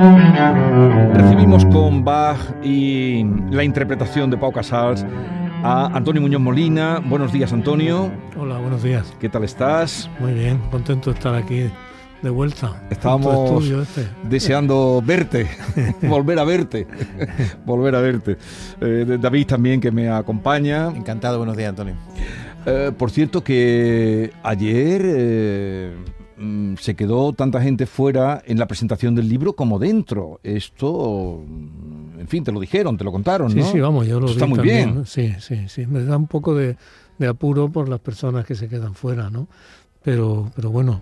Recibimos con Bach y la interpretación de Pau Casals a Antonio Muñoz Molina. Buenos días, Antonio. Hola, buenos días. ¿Qué tal estás? Muy bien, contento de estar aquí de vuelta. Estábamos este. deseando verte, volver a verte, volver a verte. Eh, David también que me acompaña. Encantado, buenos días, Antonio. Eh, por cierto que ayer eh, mm, se quedó tanta gente fuera en la presentación del libro como dentro. Esto, mm, en fin, te lo dijeron, te lo contaron, ¿no? Sí, sí, vamos, yo lo Está muy bien. Sí, sí, sí. Me da un poco de, de, apuro por las personas que se quedan fuera, ¿no? Pero, pero bueno,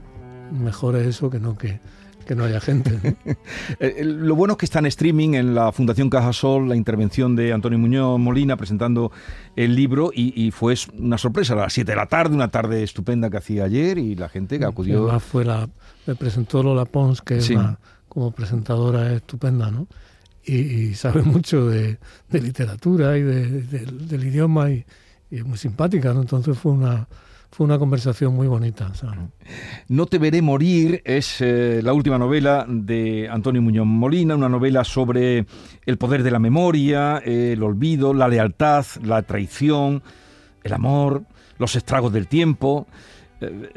mejor es eso que no que, que no haya gente. Eh, lo bueno es que está en streaming en la Fundación Cajasol la intervención de Antonio Muñoz Molina presentando el libro y, fue una sorpresa a las 7 de la tarde, una tarde estupenda que hacía ayer y la gente que acudió. fue la, me presentó Lola Pons, que es una, como presentadora estupenda, ¿no? Y, sabe mucho de, literatura y del idioma y, y es muy simpática, ¿no? Entonces fue una fue una conversación muy bonita. No te veré morir es eh, la última novela de Antonio Muñoz Molina, una novela sobre el poder de la memoria, el olvido, la lealtad, la traición, el amor, los estragos del tiempo. Eh,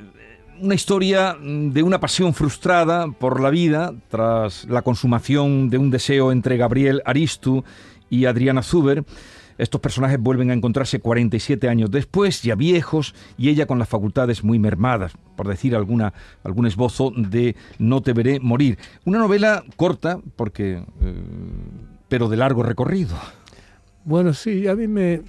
una historia de una pasión frustrada por la vida tras la consumación de un deseo entre Gabriel Aristu y Adriana Zuber estos personajes vuelven a encontrarse 47 años después, ya viejos, y ella con las facultades muy mermadas, por decir alguna, algún esbozo de No te veré morir. Una novela corta, porque, eh, pero de largo recorrido. Bueno, sí, a mí, me,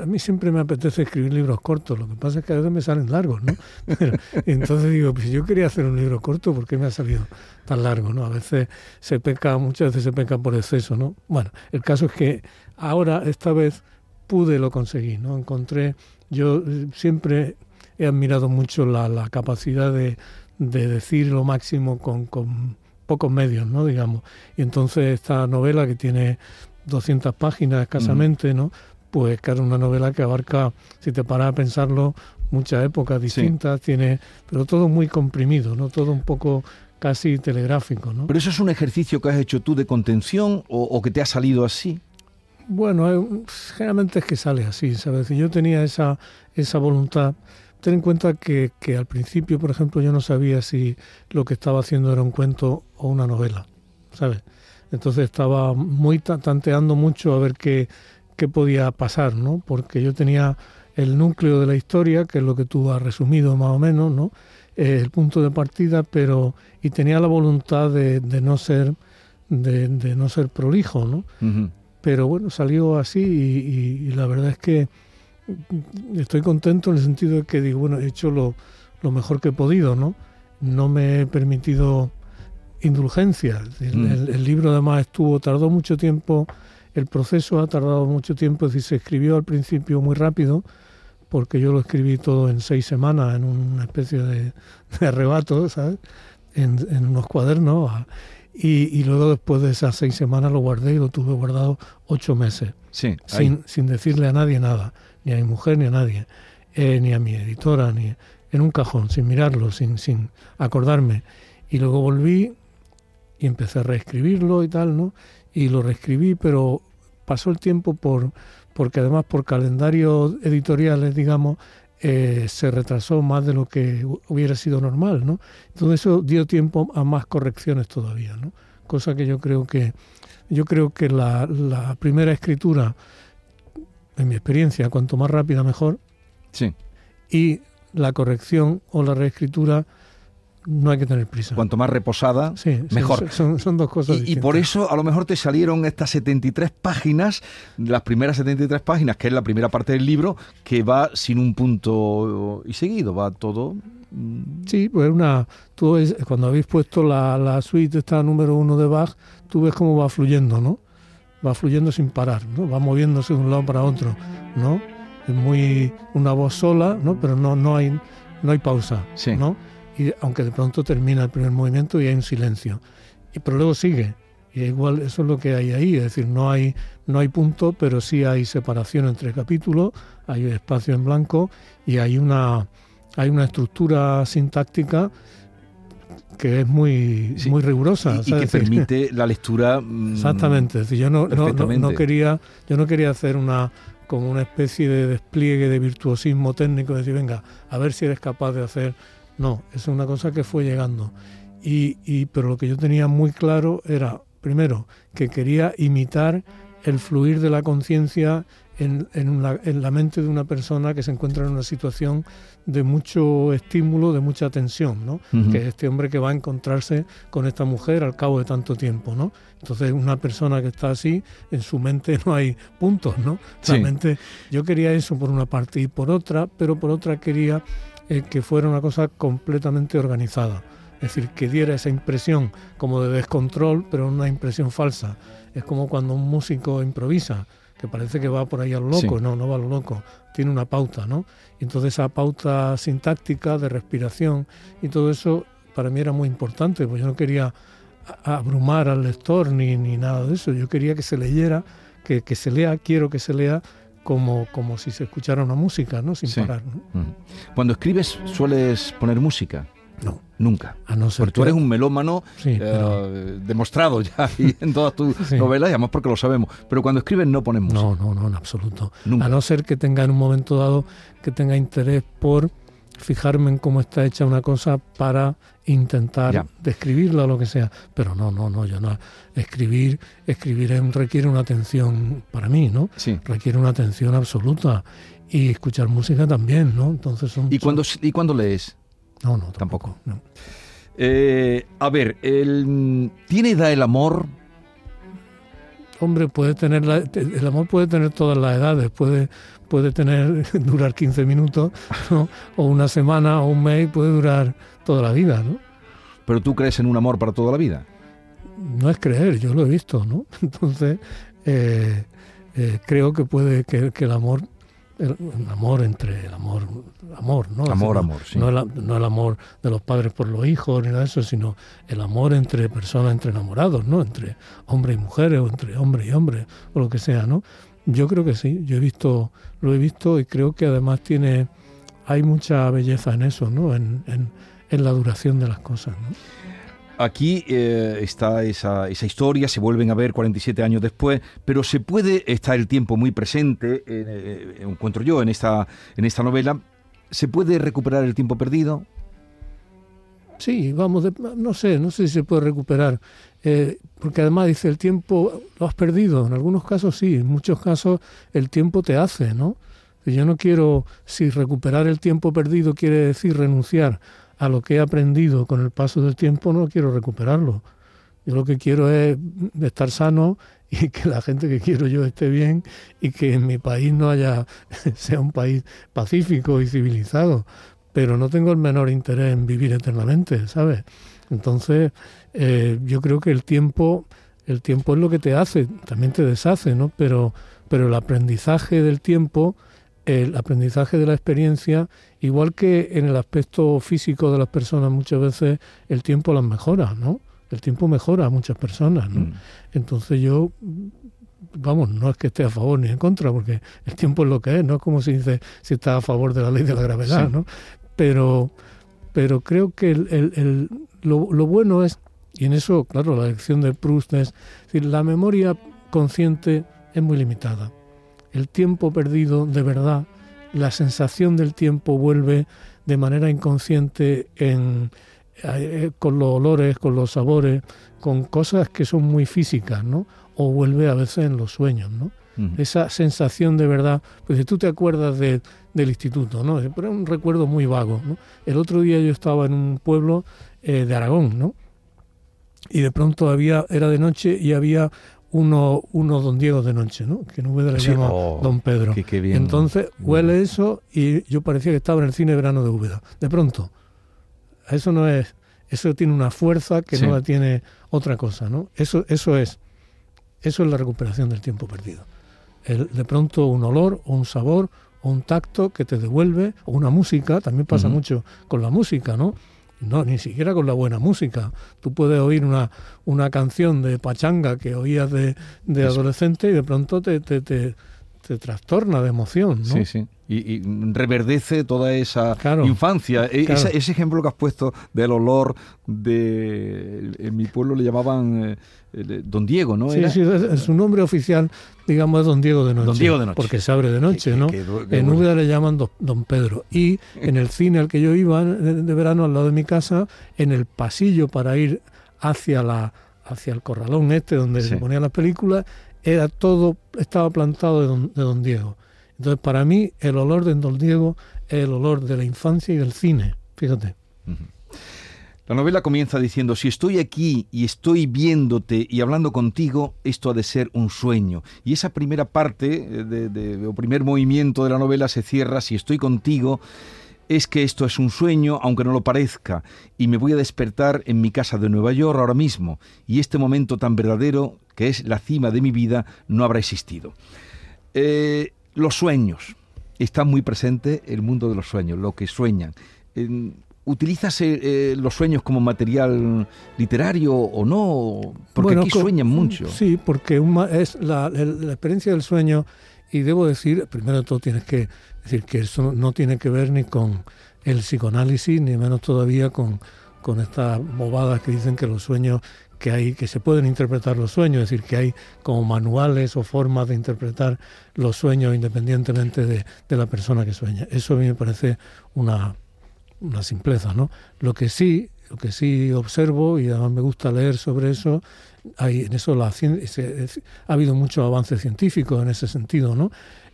a mí siempre me apetece escribir libros cortos, lo que pasa es que a veces me salen largos, ¿no? entonces digo, pues yo quería hacer un libro corto, ¿por qué me ha salido tan largo, no? A veces se peca, muchas veces se peca por exceso, ¿no? Bueno, el caso es que ahora, esta vez, pude lo conseguir, ¿no? Encontré, yo eh, siempre he admirado mucho la, la capacidad de, de, decir lo máximo con, con pocos medios, ¿no? Digamos. Y entonces esta novela que tiene 200 páginas escasamente, ¿no? Pues que una novela que abarca, si te paras a pensarlo, muchas épocas distintas, tiene, pero todo muy comprimido, ¿no? Todo un poco casi telegráfico, ¿no? Pero eso es un ejercicio que has hecho tú de contención o, que te ha salido así. Bueno, eh, generalmente es que sale así, ¿sabes? Yo tenía esa, esa voluntad. Ten en cuenta que, que al principio, por ejemplo, yo no sabía si lo que estaba haciendo era un cuento o una novela, ¿sabes? Entonces estaba muy tanteando mucho a ver qué, qué podía pasar, ¿no? Porque yo tenía el núcleo de la historia, que es lo que tú has resumido más o menos, ¿no? Eh, el punto de partida, pero y tenía la voluntad de, de no ser de, de, no ser prolijo, ¿no? Pero bueno, salió así y, y, la verdad es que estoy contento en el sentido de que digo, bueno, he hecho lo, lo mejor que he podido, ¿no? No me he permitido indulgencia. Mm. El, libro además estuvo, tardó mucho tiempo, el proceso ha tardado mucho tiempo, es decir, se escribió al principio muy rápido, porque yo lo escribí todo en seis semanas, en una especie de, arrebato, ¿sabes? En, unos cuadernos. Y, luego después de esas seis semanas lo guardé y lo tuve guardado ocho meses. Sí, sin, sin decirle a nadie nada, ni a mi mujer ni a nadie, eh, ni a mi editora, ni en un cajón, sin mirarlo, sin, sin acordarme. Y luego volví y empecé a reescribirlo y tal, ¿no? Y lo reescribí, pero pasó el tiempo por porque además por calendarios editoriales, digamos, eh, se retrasó más de lo que hubiera sido normal, ¿no? Entonces eso dio tiempo a más correcciones todavía, ¿no? Cosa que yo creo que yo creo que la, la primera escritura, en mi experiencia, cuanto más rápida mejor. Sí. Y la corrección o la reescritura no hay que tener prisa. Cuanto más reposada, mejor. Son, son, dos cosas y, y, por eso a lo mejor te salieron estas 73 páginas, las primeras 73 páginas, que es la primera parte del libro, que va sin un punto y seguido, va todo... Mm. Sí, pues una... Tú cuando habéis puesto la, la suite esta número uno de Bach, tú ves cómo va fluyendo, ¿no? Va fluyendo sin parar, ¿no? Va moviéndose de un lado para otro, ¿no? Es muy... una voz sola, ¿no? Pero no, no, hay, no hay pausa, ¿no? Y aunque de pronto termina el primer movimiento y hay un silencio. Y, pero luego sigue. Y igual eso es lo que hay ahí, es decir, no hay, no hay punto, pero sí hay separación entre capítulos, hay espacio en blanco y hay una, hay una estructura sintáctica que es muy, muy rigurosa. Y, que permite la lectura. Mm, Exactamente. yo no, no, no, quería, yo no quería hacer una como una especie de despliegue de virtuosismo técnico, decir, venga, a ver si eres capaz de hacer no, es una cosa que fue llegando. Y, pero lo que yo tenía muy claro era, primero, que quería imitar el fluir de la conciencia en, la mente de una persona que se encuentra en una situación de mucho estímulo, de mucha tensión, ¿no? Que es este hombre que va a encontrarse con esta mujer al cabo de tanto tiempo, ¿no? Entonces, una persona que está así, en su mente no hay puntos, ¿no? yo quería eso por una parte y por otra, pero por otra quería eh, que fuera una cosa completamente organizada. Es decir, que diera esa impresión como de descontrol, pero una impresión falsa. Es como cuando un músico improvisa, que parece que va por ahí a lo loco, no, no va a lo loco, tiene una pauta, ¿no? Y entonces esa pauta sintáctica de respiración y todo eso para mí era muy importante, pues yo no quería abrumar al lector ni, ni nada de eso, yo quería que se leyera, que, que se lea, quiero que se lea como, como si se escuchara una música, ¿no? Sin parar. Cuando escribes, ¿sueles poner música? No. Nunca. A no ser porque tú eres un melómano eh, demostrado ya en todas tus novelas, y además porque lo sabemos. Pero cuando escribes no pones música. No, no, no, en absoluto. A no ser que tenga en un momento dado que tenga interés por fijarme en cómo está hecha una cosa para intentar describirla o lo que sea. Pero no, no, no, yo no. Escribir, escribir requiere una atención para mí, ¿no? Sí. Requiere una atención absoluta. Y escuchar música también, ¿no? Entonces son, ¿Y, cuando, ¿Y cuando lees? No, no, tampoco. Eh, a ver, el, ¿tiene edad el amor? Hombre, puede tener el amor puede tener todas las edades, puede, puede tener, durar 15 minutos, o una semana o un mes, puede durar toda la vida, ¿no? Pero tú crees en un amor para toda la vida. No es creer, yo lo he visto, ¿no? Entonces, eh, eh, creo que puede que, el amor el, amor entre el amor amor no amor amor sí. no, el, no el amor de los padres por los hijos ni nada de eso sino el amor entre personas entre enamorados no entre hombres y mujeres o entre hombre y hombre o lo que sea no yo creo que sí, yo he visto, lo he visto y creo que además tiene, hay mucha belleza en eso, ¿no? En, la duración de las cosas. Aquí eh, está esa, esa, historia, se vuelven a ver 47 años después, pero se puede, está el tiempo muy presente, eh, eh, encuentro yo en esta, en esta novela, ¿se puede recuperar el tiempo perdido? Sí, vamos, no sé, no sé si se puede recuperar, eh, porque además dice el tiempo lo has perdido, en algunos casos sí, en muchos casos el tiempo te hace, ¿no? Yo no quiero, si recuperar el tiempo perdido quiere decir renunciar a lo que he aprendido con el paso del tiempo, no quiero recuperarlo. Yo lo que quiero es estar sano y que la gente que quiero yo esté bien y que en mi país no haya sea un país pacífico y civilizado pero no tengo el menor interés en vivir eternamente, ¿sabes? Entonces, eh, yo creo que el tiempo, el tiempo es lo que te hace, también te deshace, ¿no? Pero, pero el aprendizaje del tiempo, el aprendizaje de la experiencia, igual que en el aspecto físico de las personas, muchas veces el tiempo las mejora, ¿no? El tiempo mejora a muchas personas, ¿no? Mm. Entonces yo vamos, no es que esté a favor ni en contra, porque el tiempo es lo que es, no es como si dice si está a favor de la ley de la gravedad, ¿no? Pero, pero creo que el, lo, bueno es, y en eso, claro, la lección de Proust es, la memoria consciente es muy limitada. El tiempo perdido, de verdad, la sensación del tiempo vuelve de manera inconsciente en, eh, con los olores, con los sabores, con cosas que son muy físicas, ¿no? O vuelve a veces en los sueños, ¿no? Esa sensación de verdad. Pues si tú te acuerdas del instituto, ¿no? Pero es un recuerdo muy vago. ¿no? El otro día yo estaba en un pueblo eh, de Aragón, ¿no? Y de pronto había, era de noche y había uno, uno don Diego de noche, ¿no? Que no le llama oh, don Pedro. Entonces huele eso y yo parecía que estaba en el cine verano de Úbeda. De pronto, eso no es, eso tiene una fuerza que no la tiene otra cosa, ¿no? Eso, eso es, eso es la recuperación del tiempo perdido. El, de pronto un olor o un sabor o un tacto que te devuelve, o una música, también pasa mucho con la música, ¿no? No, ni siquiera con la buena música. Tú puedes oír una, una canción de pachanga que oías de, de adolescente y de pronto te, te, te, trastorna de emoción, ¿no? Sí, sí. Y, reverdece toda esa infancia. E, ese ejemplo que has puesto del olor de... En mi pueblo le llamaban... Eh, Don Diego, ¿no? Sí, sí, su nombre oficial, digamos, es Don Diego de Noche. Don Diego de Noche. Porque se abre de noche, ¿no? en Úbeda le llaman Don Pedro. Y en el cine al que yo iba de, verano al lado de mi casa, en el pasillo para ir hacia la hacia el corralón este donde se ponían las películas, era todo, estaba plantado de Don, de Don Diego. Entonces, para mí, el olor de Don Diego es el olor de la infancia y del cine, fíjate. La novela comienza diciendo, si estoy aquí y estoy viéndote y hablando contigo, esto ha de ser un sueño. Y esa primera parte, eh, o primer movimiento de la novela se cierra, si estoy contigo, es que esto es un sueño, aunque no lo parezca, y me voy a despertar en mi casa de Nueva York ahora mismo, y este momento tan verdadero, que es la cima de mi vida, no habrá existido. Eh, los sueños. Está muy presente el mundo de los sueños, lo que sueñan. ¿Utilizas eh, eh, los sueños como material literario o no? Porque aquí sueñan mucho. Sí, porque es la, experiencia del sueño, y debo decir, primero de todo tienes que decir que eso no tiene que ver ni con el psicoanálisis, ni menos todavía con, con estas bobadas que dicen que los sueños que hay que se pueden interpretar los sueños, es decir, que hay como manuales o formas de interpretar los sueños independientemente de, de la persona que sueña. Eso a mí me parece una una simpleza, ¿no? Lo que sí, lo que sí observo y además me gusta leer sobre eso, hay en eso la ha habido mucho avance científico en ese sentido, ¿no?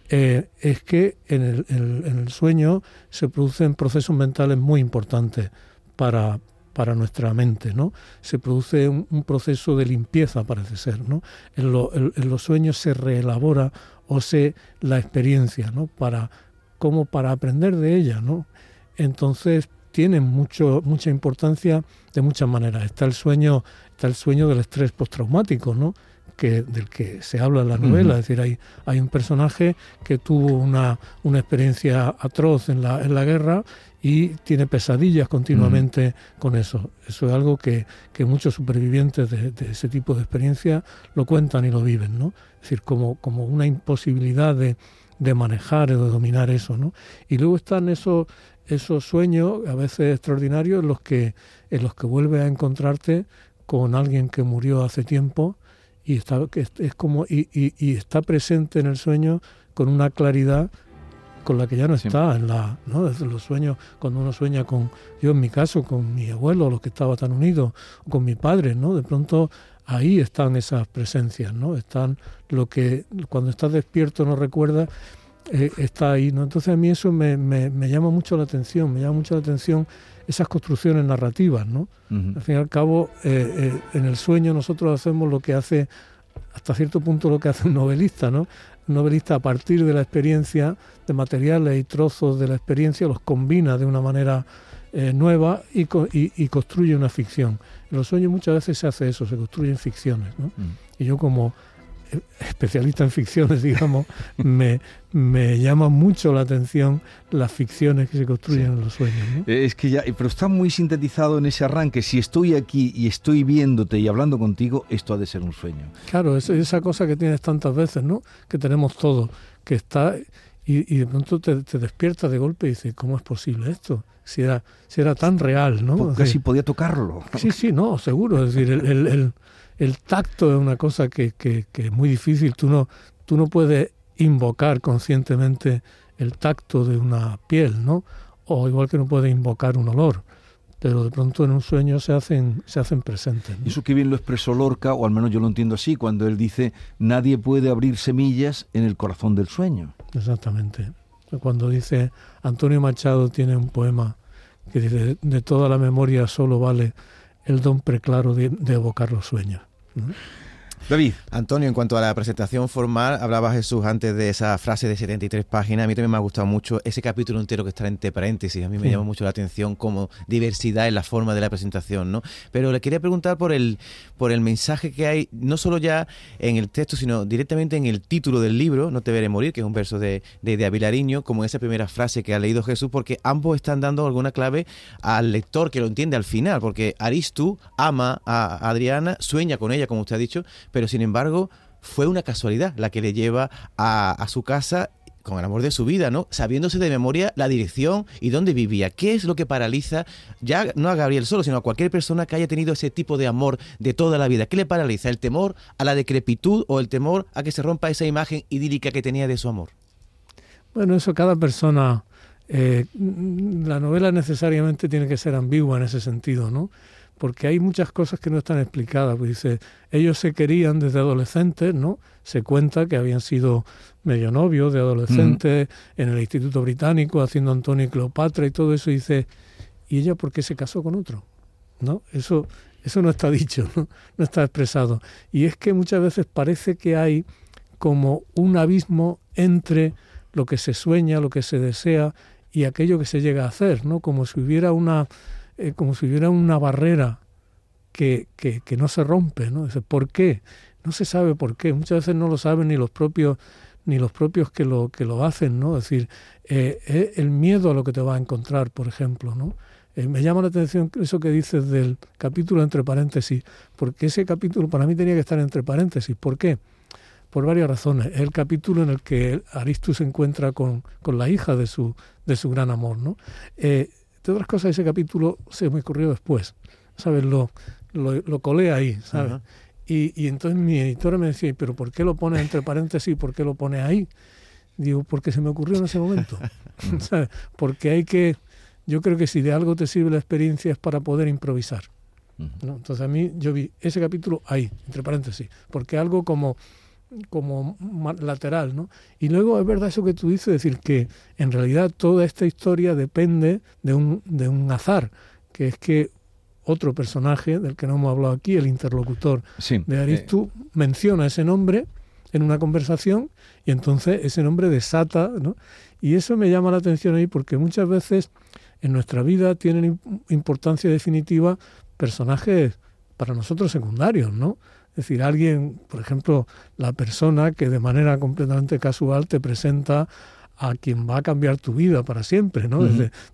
Eh, es que en el, en el, sueño se producen procesos mentales muy importantes para, para nuestra mente, ¿no? Se produce un, proceso de limpieza, parece ser, ¿no? En, los sueños se reelabora o se la experiencia, ¿no? Para como para aprender de ella, ¿no? entonces tiene mucho, mucha importancia de muchas maneras. Está el sueño, está el sueño del estrés postraumático, ¿no? Que, del que se habla en la novela. Es decir, hay, hay un personaje que tuvo una, una experiencia atroz en la, en la guerra y tiene pesadillas continuamente con eso. Eso es algo que, que muchos supervivientes de, de, ese tipo de experiencia lo cuentan y lo viven, ¿no? Es decir, como, como una imposibilidad de, de manejar o de dominar eso, ¿no? Y luego están esos, esos sueños, a veces extraordinarios, en los que, en los que vuelves a encontrarte con alguien que murió hace tiempo y está, es, como, y, y, está presente en el sueño con una claridad con la que ya no está en la no desde los sueños cuando uno sueña con yo en mi caso con mi abuelo los que estaba tan unidos o con mi padre no de pronto ahí están esas presencias no están lo que cuando estás despierto no recuerdas eh, está ahí. ¿no? Entonces a mí eso me, me, llama mucho la atención, me llama mucho la atención esas construcciones narrativas. ¿no? Al fin y al cabo, eh, eh, en el sueño nosotros hacemos lo que hace, hasta cierto punto lo que hace un novelista, ¿no? Un novelista a partir de la experiencia, de materiales y trozos de la experiencia, los combina de una manera nueva y, y, construye una ficción. En los sueños muchas veces se hace eso, se construyen ficciones. ¿no? Y yo como especialista en ficciones, digamos, me, me llama mucho la atención las ficciones que se construyen en los sueños. Eh, es que ya, pero está muy sintetizado en ese arranque. Si estoy aquí y estoy viéndote y hablando contigo, esto ha de ser un sueño. Claro, es esa cosa que tienes tantas veces, ¿no? Que tenemos todo, que está y, de pronto te, despiertas de golpe y dices, ¿cómo es posible esto? Si era, si era tan real, ¿no? Casi podía tocarlo. Sí, sí, no, seguro. Es decir, el, el el tacto es una cosa que, que, es muy difícil. Tú no, tú no puedes invocar conscientemente el tacto de una piel, ¿no? O igual que no puedes invocar un olor. pero de pronto en un sueño se hacen, se hacen presentes. Eso que bien lo expresó Lorca, o al menos yo lo entiendo así, cuando él dice, nadie puede abrir semillas en el corazón del sueño. Exactamente. Cuando dice, Antonio Machado tiene un poema que dice, de toda la memoria solo vale el don preclaro de, evocar los sueños. David. Antonio, en cuanto a la presentación formal, hablaba Jesús antes de esa frase de 73 páginas. A mí también me ha gustado mucho ese capítulo entero que está entre paréntesis. A mí me llama mucho la atención como diversidad en la forma de la presentación, ¿no? Pero le quería preguntar por el, por el mensaje que hay, no solo ya en el texto, sino directamente en el título del libro, No te veré morir, que es un verso de, de, de Avilariño, como esa primera frase que ha leído Jesús, porque ambos están dando alguna clave al lector que lo entiende al final, porque Aristu ama a Adriana, sueña con ella, como usted ha dicho, pero sin embargo fue una casualidad la que le lleva a, su casa con el amor de su vida, ¿no? Sabiéndose de memoria la dirección y dónde vivía. ¿Qué es lo que paraliza ya no a Gabriel solo, sino a cualquier persona que haya tenido ese tipo de amor de toda la vida? ¿Qué le paraliza? ¿El temor a la decrepitud o el temor a que se rompa esa imagen idílica que tenía de su amor? Bueno, eso cada persona. Eh, la novela necesariamente tiene que ser ambigua en ese sentido, ¿no? Porque hay muchas cosas que no están explicadas. Pues dice, ellos se querían desde adolescentes, ¿no? Se cuenta que habían sido medio novios de adolescentes en el Instituto Británico haciendo Antonio y Cleopatra y todo eso. Y dice, ¿y ella por qué se casó con otro? ¿No? Eso, eso no está dicho, ¿no? no está expresado. Y es que muchas veces parece que hay como un abismo entre lo que se sueña, lo que se desea y aquello que se llega a hacer, ¿no? Como si hubiera una eh, como si hubiera una barrera que, que, que, no se rompe, ¿no? ¿Por qué? No se sabe por qué. Muchas veces no lo saben ni los propios ni los propios que lo que lo hacen, ¿no? Es decir, eh, el miedo a lo que te va a encontrar, por ejemplo, ¿no? Eh, me llama la atención eso que dices del capítulo entre paréntesis, porque ese capítulo para mí tenía que estar entre paréntesis. ¿Por qué? Por varias razones. Es el capítulo en el que Aristus se encuentra con, con la hija de su, de su gran amor, ¿no? De otras cosas, ese capítulo se me ocurrió después, ¿sabes? Lo, lo, colé ahí, ¿sabes? y, y, entonces mi editora me decía, ¿pero por qué lo pone entre paréntesis? ¿Por qué lo pone ahí? Digo, porque se me ocurrió en ese momento, ¿sabes? Porque hay que, yo creo que si de algo te sirve la experiencia es para poder improvisar. ¿no? Entonces a mí yo vi ese capítulo ahí, entre paréntesis, porque algo como como lateral, ¿no? Y luego es verdad eso que tú dices, decir que en realidad toda esta historia depende de un, de un azar, que es que otro personaje del que no hemos hablado aquí, el interlocutor de Aristu, eh. menciona ese nombre en una conversación y entonces ese nombre desata, ¿no? Y eso me llama la atención ahí porque muchas veces en nuestra vida tienen importancia definitiva personajes para nosotros secundarios, ¿no? Es decir, alguien, por ejemplo, la persona que de manera completamente casual te presenta a quien va a cambiar tu vida para siempre, ¿no?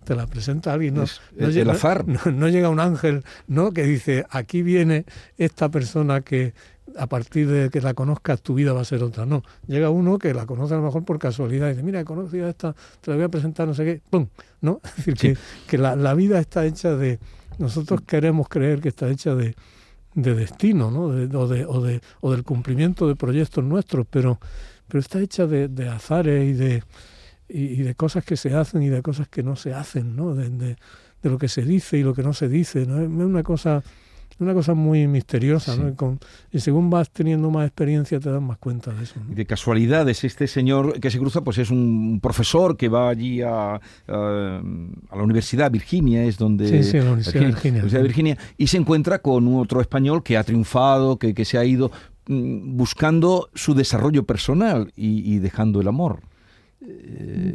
te la presenta alguien, no, no llega. No, llega un ángel, ¿no? Que dice, aquí viene esta persona que a partir de que la conozcas tu vida va a ser otra. No, llega uno que la conoce a lo mejor por casualidad y dice, mira, he conocido a esta, te la voy a presentar, no sé qué, ¡pum! ¿No? Es decir, que, que la, la vida está hecha de, nosotros queremos creer que está hecha de, de destino, ¿no? De, o, de, o, de, o del cumplimiento de proyectos nuestros, pero, pero está hecha de, azares y de, y, de cosas que se hacen y de cosas que no se hacen, ¿no? De lo que se dice y lo que no se dice, ¿no? Es una cosa una cosa muy misteriosa, ¿no? Y, según vas teniendo más experiencia te das más cuenta de eso. De casualidades, este señor que se cruza, pues es un profesor que va allí a, a, la Universidad Virginia, es donde... Sí, sí, la Universidad Virginia. Virginia, y se encuentra con otro español que ha triunfado, que, que se ha ido mm, buscando su desarrollo personal y dejando el amor.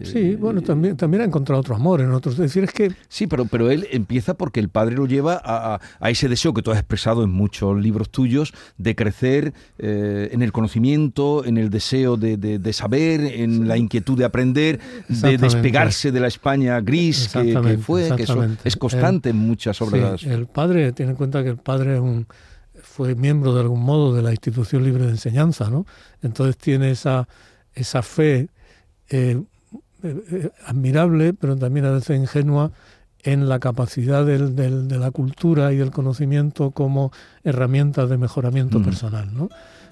Sí, bueno, también, también ha encontrado otro amor en otros. Es decir, es que... Sí, pero, pero él empieza porque el padre lo lleva a, a, ese deseo que tú has expresado en muchos libros tuyos de crecer eh, en el conocimiento, en el deseo de, de, saber, en la inquietud de aprender, de despegarse de la España gris que, fue, que eso es constante en muchas obras. el padre, tiene en cuenta que el padre un, fue miembro de algún modo de la institución libre de enseñanza, ¿no? Entonces tiene esa, esa fe eh, eh, admirable, pero también a veces ingenua, en la capacidad del, del, de la cultura y del conocimiento como herramientas de mejoramiento personal. ¿no?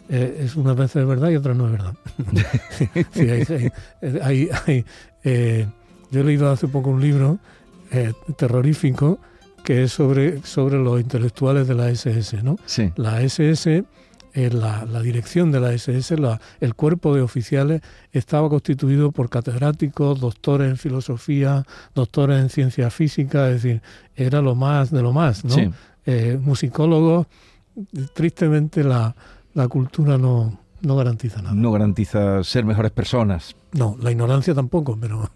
Eh, es unas veces verdad y otras no es verdad. yo he leído hace poco un libro terrorífico que es sobre, sobre los intelectuales de la SS, ¿no? Sí. La SS eh, la, la, dirección de la SS, la, el cuerpo de oficiales, estaba constituido por catedráticos, doctores en filosofía, doctores en ciencia física, es decir, era lo más de lo más, ¿no? Eh, musicólogos, tristemente la, la cultura no, no garantiza nada. No garantiza ser mejores personas. No, la ignorancia tampoco, pero...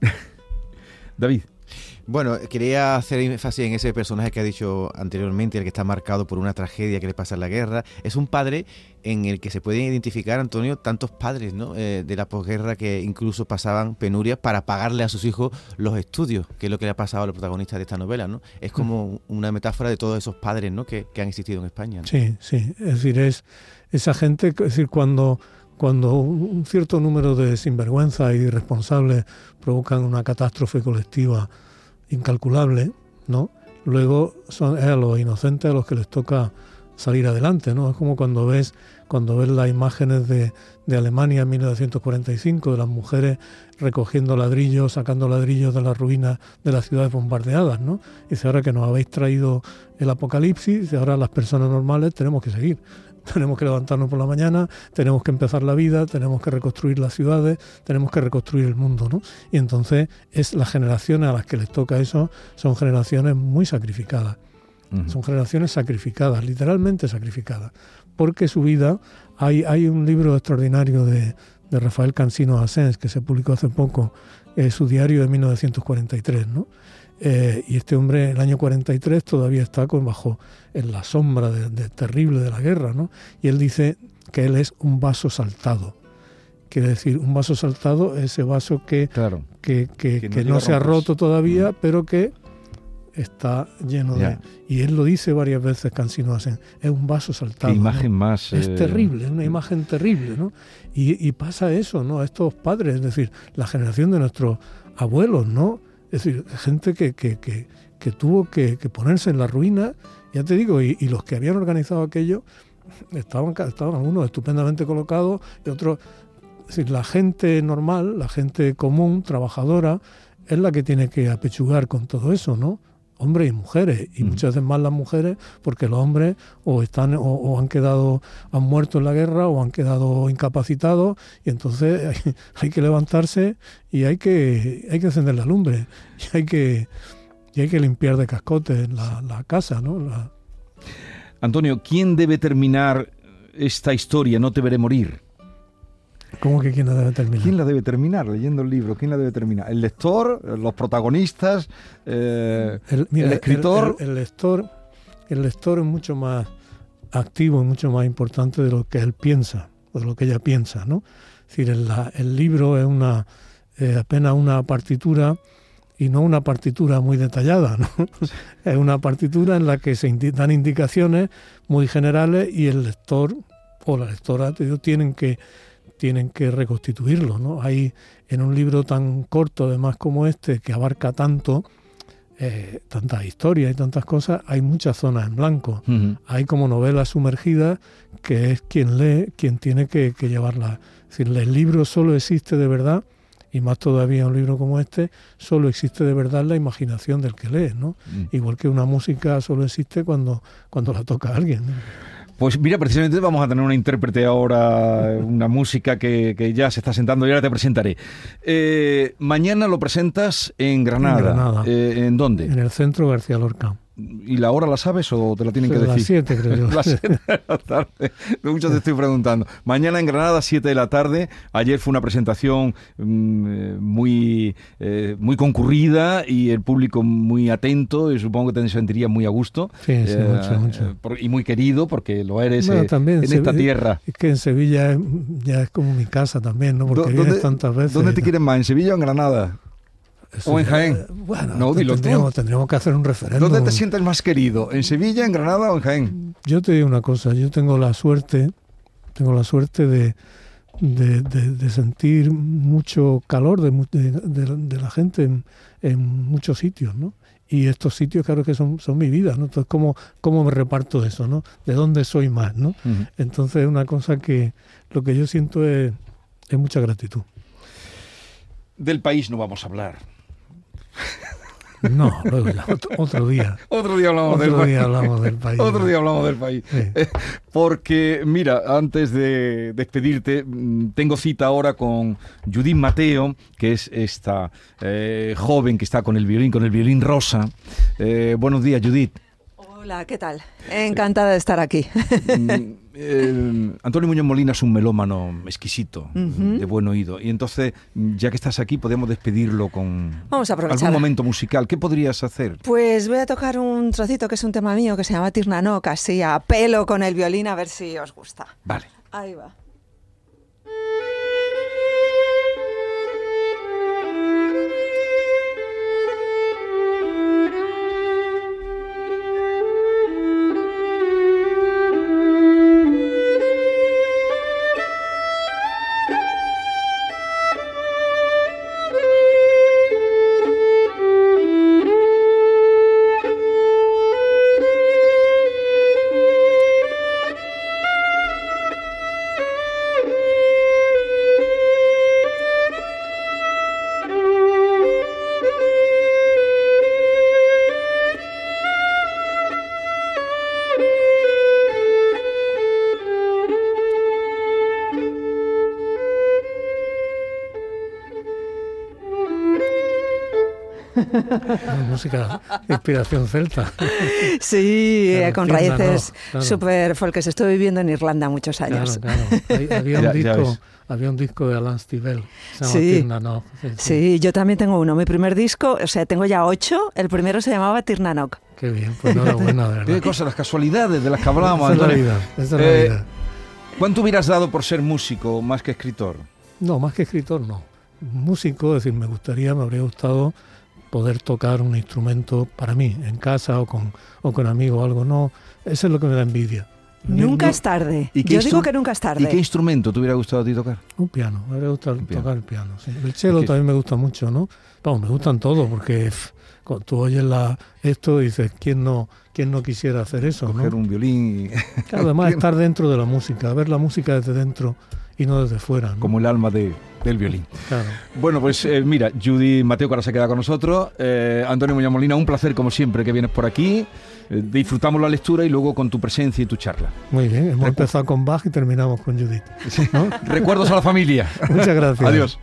David. Bueno, quería hacer énfasis en ese personaje que ha dicho anteriormente, el que está marcado por una tragedia que le pasa en la guerra. Es un padre en el que se pueden identificar, Antonio, tantos padres ¿no? Eh, de la posguerra que incluso pasaban penurias para pagarle a sus hijos los estudios, que es lo que le ha pasado a los protagonistas de esta novela. ¿no? Es como una metáfora de todos esos padres ¿no? que, que han existido en España. Sí, sí. Es decir, es esa gente, es decir, cuando cuando un cierto número de sinvergüenzas y irresponsables provocan una catástrofe colectiva incalculable, ¿no? Luego son a los inocentes a los que les toca salir adelante, ¿no? Es como cuando ves cuando ves las imágenes de, de Alemania en 1945, de las mujeres recogiendo ladrillos, sacando ladrillos de las ruinas de las ciudades bombardeadas, ¿no? Y dice, ahora que nos habéis traído el apocalipsis, dice, ahora las personas normales tenemos que seguir. Tenemos que levantarnos por la mañana, tenemos que empezar la vida, tenemos que reconstruir las ciudades, tenemos que reconstruir el mundo, ¿no? Y entonces es las generaciones a las que les toca eso son generaciones muy sacrificadas. Son generaciones sacrificadas, literalmente sacrificadas, porque su vida, hay, hay un libro extraordinario de, de Rafael Cansino Asens que se publicó hace poco, eh, su diario de 1943, ¿no? Eh, y este hombre, el año 43, todavía está con, bajo en la sombra de, terrible de la guerra, ¿no? Y él dice que él es un vaso saltado. Quiere decir, un vaso saltado, ese vaso que, que, que, no, se ha roto todavía, mm. pero que está lleno de... Y él lo dice varias veces, Cansino hacen, es un vaso saltado. Qué imagen más... Es eh, terrible, es una imagen terrible, ¿no? Y, y, pasa eso, ¿no? A estos padres, es decir, la generación de nuestros abuelos, ¿no? Es decir, gente que, que, que, tuvo que, ponerse en la ruina, ya te digo, y, los que habían organizado aquello estaban, estaban algunos estupendamente colocados y otros... Es decir, la gente normal, la gente común, trabajadora, es la que tiene que apechugar con todo eso, ¿no? Hombres y mujeres, y muchas veces más las mujeres, porque los hombres o están o, han quedado, han muerto en la guerra o han quedado incapacitados, y entonces hay, que levantarse y hay que, hay que encender la lumbre, y hay que, y hay que limpiar de cascotes la, la casa, ¿no? Antonio, ¿quién debe terminar esta historia? No te veré morir. ¿Cómo que quién la debe terminar? ¿Quién la debe terminar leyendo el libro? ¿Quién la debe terminar? ¿El lector? ¿Los protagonistas? Eh, el, escritor? El, lector? El lector es mucho más activo y mucho más importante de lo que él piensa, o de lo que ella piensa, ¿no? Es decir, el, libro es una apenas una partitura y no una partitura muy detallada, ¿no? es una partitura en la que se dan indicaciones muy generales y el lector o la lectora tienen que tienen que reconstituirlo. ¿no? Hay en un libro tan corto, además como este, que abarca tanto, eh, tantas historias y tantas cosas, hay muchas zonas en blanco. Hay como novelas sumergidas que es quien lee, quien tiene que, llevarla. Es decir, el libro solo existe de verdad, y más todavía un libro como este, solo existe de verdad la imaginación del que lee, ¿no? Mm. Igual que una música solo existe cuando, cuando la toca alguien. Pues mira, precisamente vamos a tener una intérprete ahora, una música que, ya se está sentando y ahora te presentaré. Eh, mañana lo presentas en Granada. En Granada. Eh, ¿En dónde? En el Centro García Lorca. ¿Y la hora la sabes o te la tienen que decir? Las 7, creo yo. las 7 de la tarde. Muchos te estoy preguntando. Mañana en Granada, 7 de la tarde. Ayer fue una presentación mm, eh, muy, eh, muy concurrida y el público muy atento y supongo que te sentirías muy a gusto. Sí, sí, mucho, eh, mucho. y muy querido porque lo eres también, en esta tierra. Es que en Sevilla ya es como mi casa también, ¿no? Porque vienes tantas veces. ¿Dónde te quieren más, en Sevilla o en Granada? ¿O en Jaén? bueno, no, tendríamos, tendríamos, que hacer un referéndum. ¿Dónde te sientes más querido? ¿En Sevilla, en Granada o en Jaén? Yo te digo una cosa, yo tengo la suerte, tengo la suerte de, de, sentir mucho calor de, la gente en, muchos sitios, ¿no? Y estos sitios, claro que son, son mi vida, ¿no? Entonces, ¿cómo, ¿cómo me reparto eso, no? ¿De dónde soy más, no? Entonces, es una cosa que lo que yo siento es, es mucha gratitud. Del país no vamos a hablar No, luego ya, otro, día. otro día hablamos del país. hablamos del país. otro día hablamos del país. Porque, mira, antes de despedirte, mm, tengo cita ahora con Judith Mateo, que es esta eh, joven que está con el violín, con el violín rosa. Eh, buenos días, Judith. Hola, ¿qué tal? Encantada de estar aquí. Antonio Muñoz Molina es un melómano exquisito, de buen oído. Y entonces, ya que estás aquí, podemos despedirlo con Vamos a aprovechar. algún momento musical. ¿Qué podrías hacer? Pues voy a tocar un trocito que es un tema mío que se llama Tirnanoc, así a pelo con el violín, a ver si os gusta. Vale. Ahí va. música inspiración celta. Sí, eh, con raíces no, super folkes. Estuve viviendo en Irlanda muchos años. Claro, claro. había, un disco, había un disco de Alan Stivell, se llama sí. Tirnanoc. Sí, sí, yo también tengo uno. Mi primer disco, o sea, tengo ya ocho. El primero se llamaba Tirnanoc. Qué bien, pues enhorabuena, de verdad. Qué cosas, las casualidades de las que hablamos, Esa es la vida, esa es la Eh, vida. ¿Cuánto hubieras dado por ser músico más que escritor? No, más que escritor no. Músico, es decir, me gustaría, me habría gustado poder tocar un instrumento para mí, en casa o con, o con amigos o algo. No, eso es lo que me da envidia. Nunca no- es tarde. ¿Y Yo digo que nunca es ¿Y qué tarde. instrumento te hubiera gustado a ti tocar? Un piano, me habría gustado piano. tocar el piano. sí. El cello también me gusta mucho, ¿no? Vamos, me gustan todos porque cuando tú oyes la, esto dices, ¿quién no, ¿quién no quisiera hacer eso? Coger ¿no? un violín y- Claro, además estar dentro de la música, ver la música desde dentro y no desde fuera. ¿no? como el alma de- del violín. Claro. Bueno, pues eh, mira, Judy Mateo que ahora se queda con nosotros. Eh, Antonio Muñoz Molina, un placer como siempre que vienes por aquí. Eh, disfrutamos la lectura y luego con tu presencia y tu charla. Muy bien, hemos Recu- empezado con Bach y terminamos con Judith. ¿no? Recuerdos a la familia. Muchas gracias. Adiós.